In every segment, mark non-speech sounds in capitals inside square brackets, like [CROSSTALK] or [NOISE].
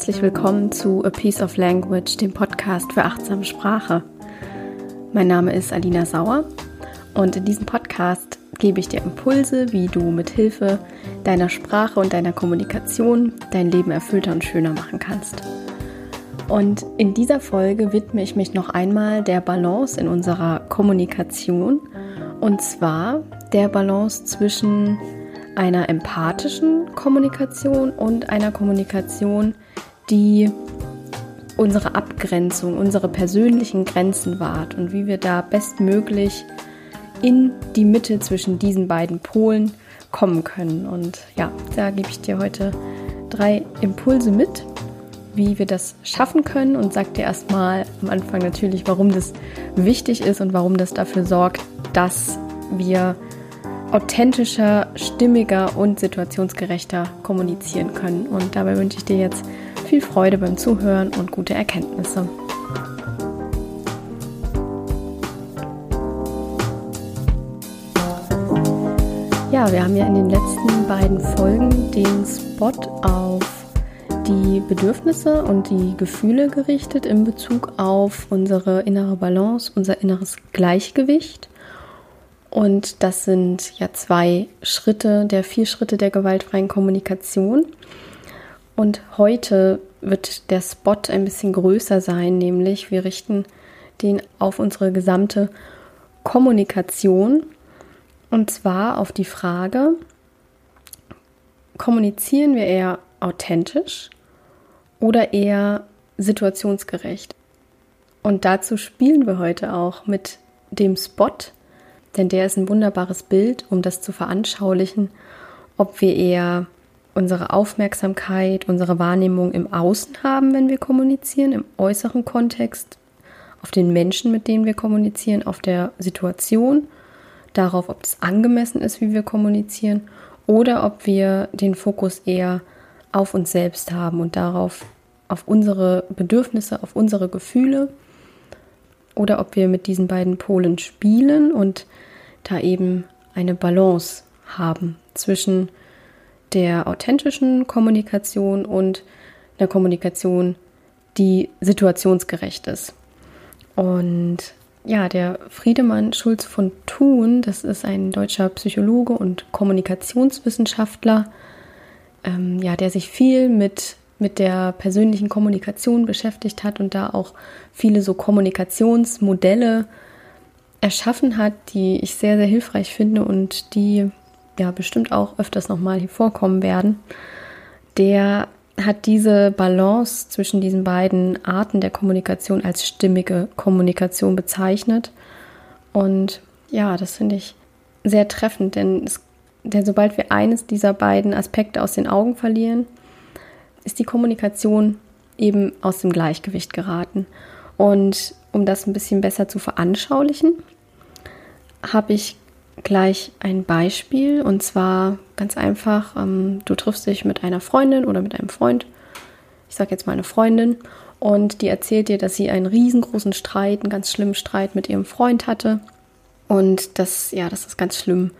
Herzlich willkommen zu A Piece of Language, dem Podcast für achtsame Sprache. Mein Name ist Alina Sauer und in diesem Podcast gebe ich dir Impulse, wie du mit Hilfe deiner Sprache und deiner Kommunikation dein Leben erfüllter und schöner machen kannst. Und in dieser Folge widme ich mich noch einmal der Balance in unserer Kommunikation und zwar der Balance zwischen einer empathischen Kommunikation und einer Kommunikation, die unsere Abgrenzung, unsere persönlichen Grenzen wahrt und wie wir da bestmöglich in die Mitte zwischen diesen beiden Polen kommen können. Und ja, da gebe ich dir heute drei Impulse mit, wie wir das schaffen können und sag dir erstmal am Anfang natürlich, warum das wichtig ist und warum das dafür sorgt, dass wir authentischer, stimmiger und situationsgerechter kommunizieren können. Und dabei wünsche ich dir jetzt viel Freude beim Zuhören und gute Erkenntnisse. Ja, wir haben ja in den letzten beiden Folgen den Spot auf die Bedürfnisse und die Gefühle gerichtet in Bezug auf unsere innere Balance, unser inneres Gleichgewicht. Und das sind ja zwei Schritte der vier Schritte der gewaltfreien Kommunikation. Und heute wird der Spot ein bisschen größer sein, nämlich wir richten den auf unsere gesamte Kommunikation. Und zwar auf die Frage, kommunizieren wir eher authentisch oder eher situationsgerecht? Und dazu spielen wir heute auch mit dem Spot, denn der ist ein wunderbares Bild, um das zu veranschaulichen, ob wir eher unsere Aufmerksamkeit, unsere Wahrnehmung im Außen haben, wenn wir kommunizieren, im äußeren Kontext, auf den Menschen, mit denen wir kommunizieren, auf der Situation, darauf, ob es angemessen ist, wie wir kommunizieren, oder ob wir den Fokus eher auf uns selbst haben und darauf, auf unsere Bedürfnisse, auf unsere Gefühle, oder ob wir mit diesen beiden Polen spielen und da eben eine Balance haben zwischen der authentischen Kommunikation und einer Kommunikation, die situationsgerecht ist. Und ja, der Friedemann Schulz von Thun, das ist ein deutscher Psychologe und Kommunikationswissenschaftler, ähm, ja, der sich viel mit, mit der persönlichen Kommunikation beschäftigt hat und da auch viele so Kommunikationsmodelle erschaffen hat, die ich sehr, sehr hilfreich finde und die ja bestimmt auch öfters nochmal hier vorkommen werden, der hat diese Balance zwischen diesen beiden Arten der Kommunikation als stimmige Kommunikation bezeichnet. Und ja, das finde ich sehr treffend, denn, es, denn sobald wir eines dieser beiden Aspekte aus den Augen verlieren, ist die Kommunikation eben aus dem Gleichgewicht geraten. Und um das ein bisschen besser zu veranschaulichen, habe ich gleich ein Beispiel. Und zwar ganz einfach, ähm, du triffst dich mit einer Freundin oder mit einem Freund, ich sage jetzt mal eine Freundin, und die erzählt dir, dass sie einen riesengroßen Streit, einen ganz schlimmen Streit mit ihrem Freund hatte. Und dass, ja, dass das ganz schlimm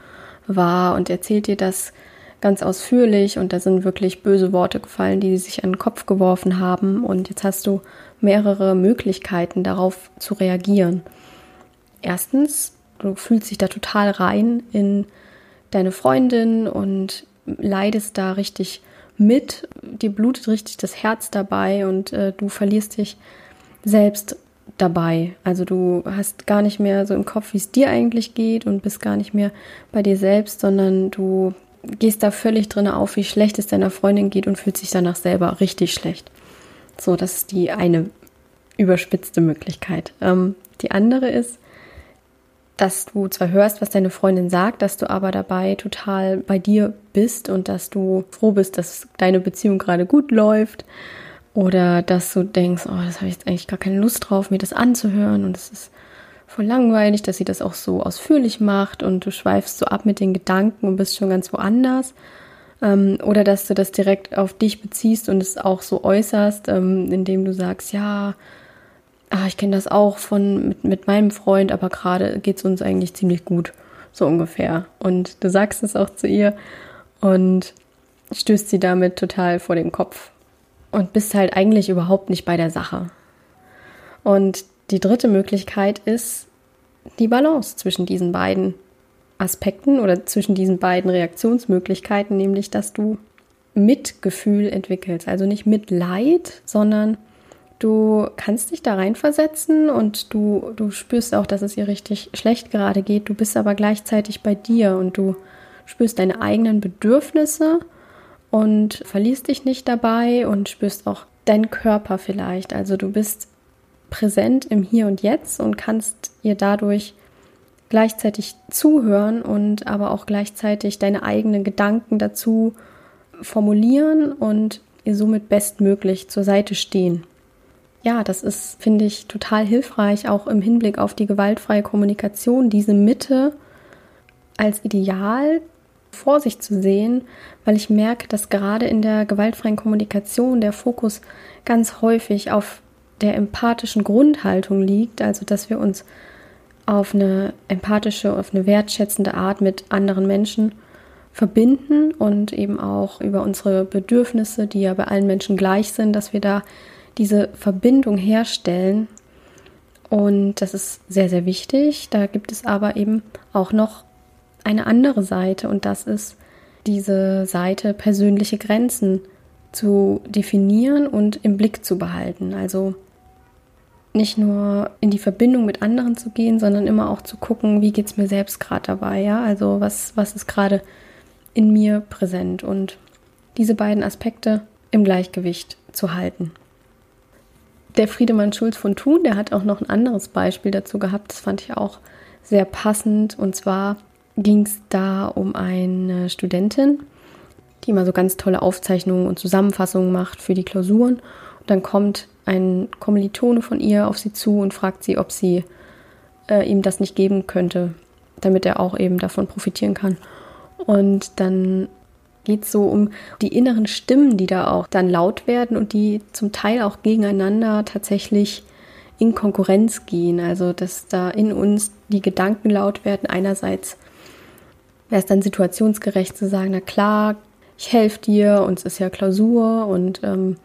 war. Und erzählt dir das ganz ausführlich und da sind wirklich böse Worte gefallen, die sich an den Kopf geworfen haben und jetzt hast du mehrere Möglichkeiten darauf zu reagieren. Erstens du fühlst dich da total rein in deine Freundin und leidest da richtig mit, dir blutet richtig das Herz dabei und äh, du verlierst dich selbst dabei. Also du hast gar nicht mehr so im Kopf, wie es dir eigentlich geht und bist gar nicht mehr bei dir selbst, sondern du gehst da völlig drin auf, wie schlecht es deiner Freundin geht und fühlst dich danach selber richtig schlecht. So, das ist die eine überspitzte Möglichkeit. Ähm, die andere ist, dass du zwar hörst, was deine Freundin sagt, dass du aber dabei total bei dir bist und dass du froh bist, dass deine Beziehung gerade gut läuft oder dass du denkst, oh, das habe ich jetzt eigentlich gar keine Lust drauf, mir das anzuhören und es ist voll langweilig, dass sie das auch so ausführlich macht und du schweifst so ab mit den Gedanken und bist schon ganz woanders. Ähm, oder dass du das direkt auf dich beziehst und es auch so äußerst, ähm, indem du sagst, ja, ah, ich kenne das auch von mit, mit meinem Freund, aber gerade geht es uns eigentlich ziemlich gut, so ungefähr. Und du sagst es auch zu ihr und stößt sie damit total vor den Kopf. und bist halt eigentlich überhaupt nicht bei der Sache. Und die dritte Möglichkeit ist die Balance zwischen diesen beiden Aspekten oder zwischen diesen beiden Reaktionsmöglichkeiten, nämlich dass du Mitgefühl entwickelst, also nicht Mitleid, sondern du kannst dich da reinversetzen und du, du spürst auch, dass es ihr richtig schlecht gerade geht. Du bist aber gleichzeitig bei dir und du spürst deine eigenen Bedürfnisse und verlierst dich nicht dabei und spürst auch deinen Körper vielleicht. Also du bist präsent im Hier und Jetzt und kannst ihr dadurch gleichzeitig zuhören und aber auch gleichzeitig deine eigenen Gedanken dazu formulieren und ihr somit bestmöglich zur Seite stehen. Ja, das ist, finde ich, total hilfreich, auch im Hinblick auf die gewaltfreie Kommunikation, diese Mitte als Ideal vor sich zu sehen, weil ich merke, dass gerade in der gewaltfreien Kommunikation der Fokus ganz häufig auf der empathischen Grundhaltung liegt, also dass wir uns auf eine empathische, auf eine wertschätzende Art mit anderen Menschen verbinden und eben auch über unsere Bedürfnisse, die ja bei allen Menschen gleich sind, dass wir da diese Verbindung herstellen. Und das ist sehr, sehr wichtig. Da gibt es aber eben auch noch eine andere Seite und das ist diese Seite persönliche Grenzen zu definieren und im Blick zu behalten. Also nicht nur in die Verbindung mit anderen zu gehen, sondern immer auch zu gucken, wie geht es mir selbst gerade dabei, ja? Also was, was ist gerade in mir präsent und diese beiden Aspekte im Gleichgewicht zu halten. Der Friedemann Schulz von Thun, der hat auch noch ein anderes Beispiel dazu gehabt, das fand ich auch sehr passend. Und zwar ging es da um eine Studentin, die immer so ganz tolle Aufzeichnungen und Zusammenfassungen macht für die Klausuren. Und dann kommt ein Kommilitone von ihr auf sie zu und fragt sie, ob sie äh, ihm das nicht geben könnte, damit er auch eben davon profitieren kann. Und dann geht es so um die inneren Stimmen, die da auch dann laut werden und die zum Teil auch gegeneinander tatsächlich in Konkurrenz gehen. Also dass da in uns die Gedanken laut werden. Einerseits wäre es dann situationsgerecht zu sagen, na klar, ich helfe dir, uns ist ja Klausur und, ähm,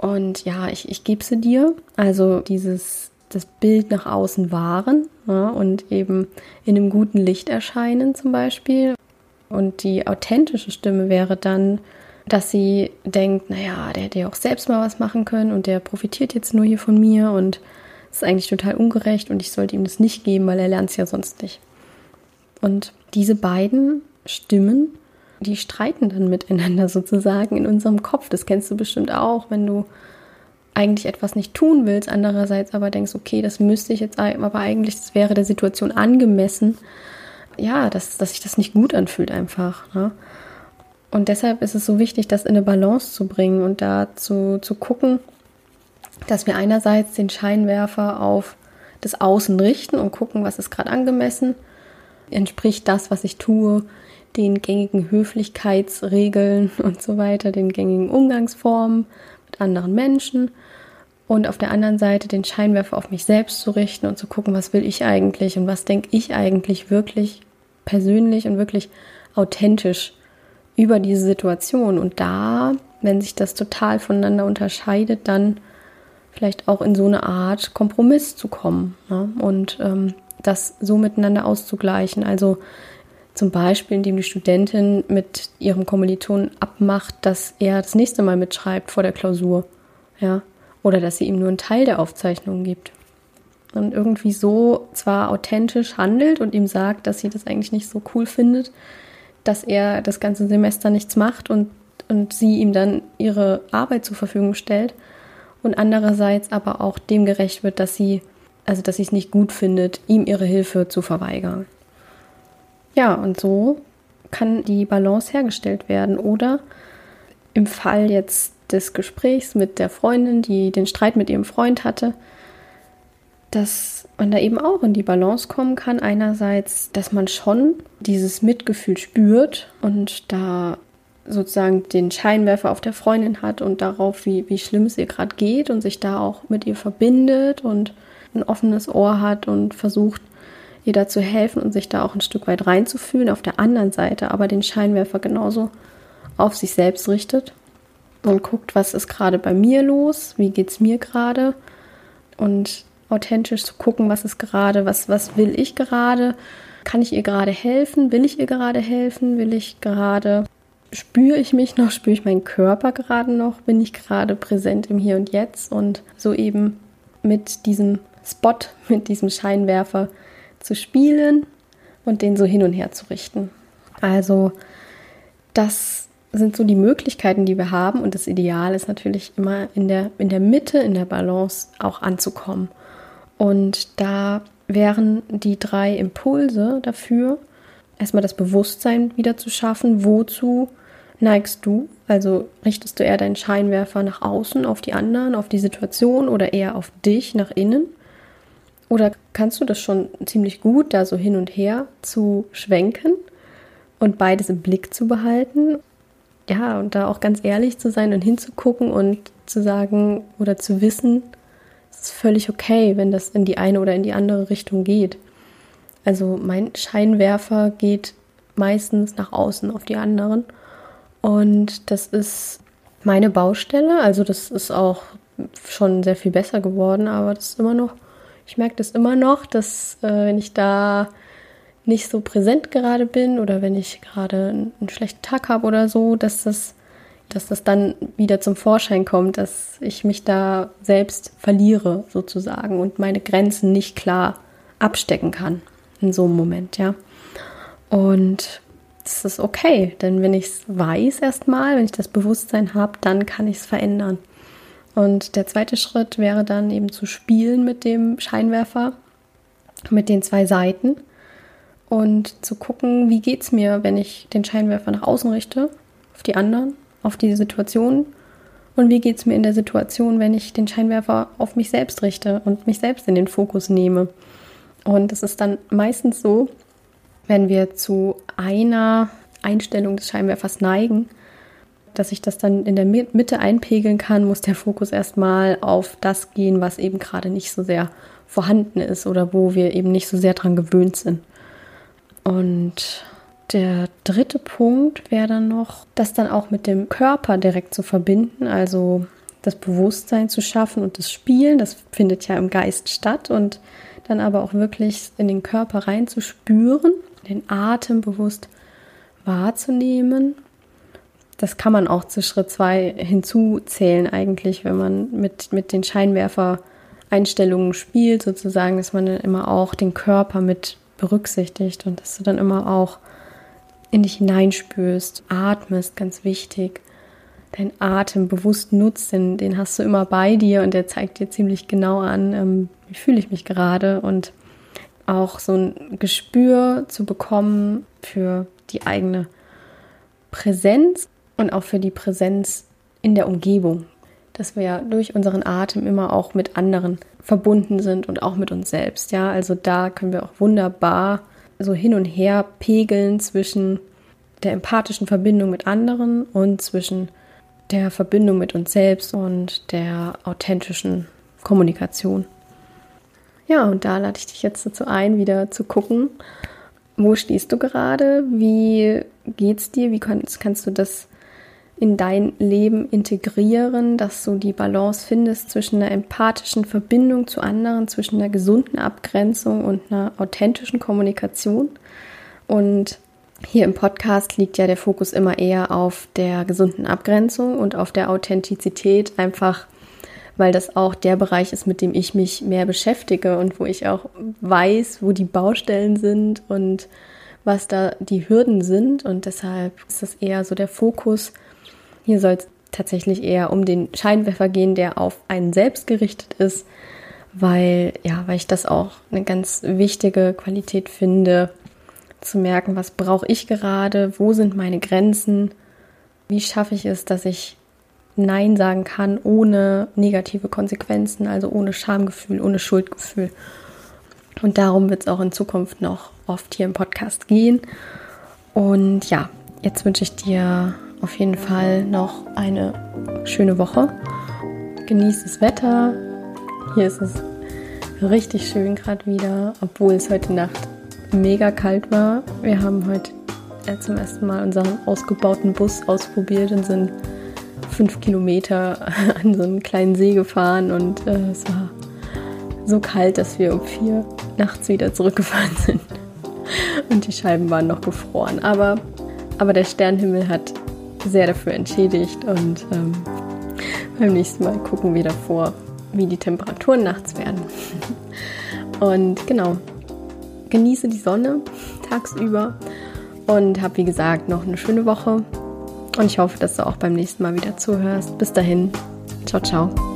und ja, ich, ich gebe sie dir. Also dieses das Bild nach außen wahren ja, und eben in einem guten Licht erscheinen zum Beispiel. Und die authentische Stimme wäre dann, dass sie denkt, naja, der hätte ja auch selbst mal was machen können und der profitiert jetzt nur hier von mir und ist eigentlich total ungerecht und ich sollte ihm das nicht geben, weil er lernt es ja sonst nicht. Und diese beiden Stimmen, die streiten dann miteinander sozusagen in unserem Kopf. Das kennst du bestimmt auch, wenn du eigentlich etwas nicht tun willst, andererseits aber denkst, okay, das müsste ich jetzt, aber eigentlich, das wäre der Situation angemessen ja, dass, dass sich das nicht gut anfühlt einfach. Ne? Und deshalb ist es so wichtig, das in eine Balance zu bringen und da zu, zu gucken, dass wir einerseits den Scheinwerfer auf das Außen richten und gucken, was ist gerade angemessen, entspricht das, was ich tue, den gängigen Höflichkeitsregeln [LAUGHS] und so weiter, den gängigen Umgangsformen mit anderen Menschen und auf der anderen Seite den Scheinwerfer auf mich selbst zu richten und zu gucken, was will ich eigentlich und was denke ich eigentlich wirklich persönlich und wirklich authentisch über diese Situation. Und da, wenn sich das total voneinander unterscheidet, dann vielleicht auch in so eine Art Kompromiss zu kommen ne? und ähm, das so miteinander auszugleichen. Also zum Beispiel, indem die Studentin mit ihrem Kommiliton abmacht, dass er das nächste Mal mitschreibt vor der Klausur. Ja, oder dass sie ihm nur einen Teil der Aufzeichnung gibt. Und irgendwie so zwar authentisch handelt und ihm sagt, dass sie das eigentlich nicht so cool findet, dass er das ganze Semester nichts macht und, und sie ihm dann ihre Arbeit zur Verfügung stellt. Und andererseits aber auch dem gerecht wird, dass sie, also dass sie es nicht gut findet, ihm ihre Hilfe zu verweigern. Ja, und so kann die Balance hergestellt werden. Oder im Fall jetzt des Gesprächs mit der Freundin, die den Streit mit ihrem Freund hatte, dass man da eben auch in die Balance kommen kann. Einerseits, dass man schon dieses Mitgefühl spürt und da sozusagen den Scheinwerfer auf der Freundin hat und darauf, wie, wie schlimm es ihr gerade geht und sich da auch mit ihr verbindet und ein offenes Ohr hat und versucht, ihr da zu helfen und sich da auch ein Stück weit reinzufühlen. Auf der anderen Seite aber den Scheinwerfer genauso auf sich selbst richtet und guckt, was ist gerade bei mir los, wie geht es mir gerade und authentisch zu gucken, was ist gerade, was, was will ich gerade, kann ich ihr gerade helfen, will ich ihr gerade helfen, will ich gerade, spüre ich mich noch, spüre ich meinen Körper gerade noch, bin ich gerade präsent im Hier und Jetzt und so eben mit diesem Spot, [LAUGHS] mit diesem Scheinwerfer zu spielen und den so hin und her zu richten. Also das sind so die Möglichkeiten, die wir haben. Und das Ideal ist natürlich immer in der, in der Mitte, in der Balance auch anzukommen. Und da wären die drei Impulse dafür, erstmal das Bewusstsein wieder zu schaffen, wozu neigst du? Also richtest du eher deinen Scheinwerfer nach außen, auf die anderen, auf die Situation oder eher auf dich, nach innen? Oder kannst du das schon ziemlich gut, da so hin und her zu schwenken und beides im Blick zu behalten ja, und da auch ganz ehrlich zu sein und hinzugucken und zu sagen oder zu wissen, es ist völlig okay, wenn das in die eine oder in die andere Richtung geht. Also mein Scheinwerfer geht meistens nach außen auf die anderen. Und das ist meine Baustelle. Also das ist auch schon sehr viel besser geworden, aber das ist immer noch, ich merke das immer noch, dass äh, wenn ich da nicht so präsent gerade bin oder wenn ich gerade einen schlechten Tag habe oder so, dass das, dass das dann wieder zum Vorschein kommt, dass ich mich da selbst verliere sozusagen und meine Grenzen nicht klar abstecken kann in so einem Moment, ja. Und das ist okay, denn wenn ich es weiß erstmal, wenn ich das Bewusstsein habe, dann kann ich es verändern. Und der zweite Schritt wäre dann eben zu spielen mit dem Scheinwerfer, mit den zwei Seiten und zu gucken, wie geht es mir, wenn ich den Scheinwerfer nach außen richte, auf die anderen, auf die Situation und wie geht es mir in der Situation, wenn ich den Scheinwerfer auf mich selbst richte und mich selbst in den Fokus nehme. Und es ist dann meistens so, wenn wir zu einer Einstellung des Scheinwerfers neigen, dass ich das dann in der Mitte einpegeln kann, muss der Fokus erstmal auf das gehen, was eben gerade nicht so sehr vorhanden ist oder wo wir eben nicht so sehr dran gewöhnt sind. Und der dritte Punkt wäre dann noch, das dann auch mit dem Körper direkt zu verbinden, also das Bewusstsein zu schaffen und das Spielen, das findet ja im Geist statt und dann aber auch wirklich in den Körper reinzuspüren, den Atem bewusst wahrzunehmen. Das kann man auch zu Schritt zwei hinzuzählen eigentlich, wenn man mit, mit den Scheinwerfer-Einstellungen spielt, sozusagen, dass man dann immer auch den Körper mit berücksichtigt und dass du dann immer auch in dich hineinspürst, atmest, ganz wichtig. Dein Atem bewusst nutzt, den, den hast du immer bei dir und der zeigt dir ziemlich genau an, ähm, wie fühle ich mich gerade und auch so ein Gespür zu bekommen für die eigene Präsenz und auch für die Präsenz in der Umgebung, dass wir ja durch unseren Atem immer auch mit anderen verbunden sind und auch mit uns selbst. Ja, also da können wir auch wunderbar so hin und her pegeln zwischen der empathischen Verbindung mit anderen und zwischen der Verbindung mit uns selbst und der authentischen Kommunikation. Ja, und da lade ich dich jetzt dazu ein, wieder zu gucken, wo stehst du gerade, wie geht's dir, wie kannst, kannst du das in dein Leben integrieren, dass du die Balance findest zwischen einer empathischen Verbindung zu anderen, zwischen einer gesunden Abgrenzung und einer authentischen Kommunikation. Und hier im Podcast liegt ja der Fokus immer eher auf der gesunden Abgrenzung und auf der Authentizität, einfach weil das auch der Bereich ist, mit dem ich mich mehr beschäftige und wo ich auch weiß, wo die Baustellen sind und was da die Hürden sind. Und deshalb ist das eher so der Fokus hier soll es tatsächlich eher um den Scheinwerfer gehen, der auf einen selbst gerichtet ist, weil, ja, weil ich das auch eine ganz wichtige Qualität finde, zu merken, was brauche ich gerade, wo sind meine Grenzen, wie schaffe ich es, dass ich Nein sagen kann ohne negative Konsequenzen, also ohne Schamgefühl, ohne Schuldgefühl. Und darum wird es auch in Zukunft noch oft hier im Podcast gehen. Und ja, jetzt wünsche ich dir auf jeden Fall noch eine schöne Woche. Genießt das Wetter. Hier ist es richtig schön gerade wieder, obwohl es heute Nacht mega kalt war. Wir haben heute zum ersten Mal unseren ausgebauten Bus ausprobiert und sind fünf Kilometer [LAUGHS] an so einen kleinen See gefahren und äh, es war so kalt, dass wir um vier nachts wieder zurückgefahren [LAUGHS] sind. Und die Scheiben waren noch gefroren. Aber, aber der Sternenhimmel hat sehr dafür entschädigt und ähm, beim nächsten Mal gucken wir davor, wie die Temperaturen nachts werden. [LAUGHS] Und genau, genieße die Sonne tagsüber und habe wie gesagt noch eine schöne Woche. Und ich hoffe, dass du auch beim nächsten Mal wieder zuhörst. Bis dahin, ciao, ciao.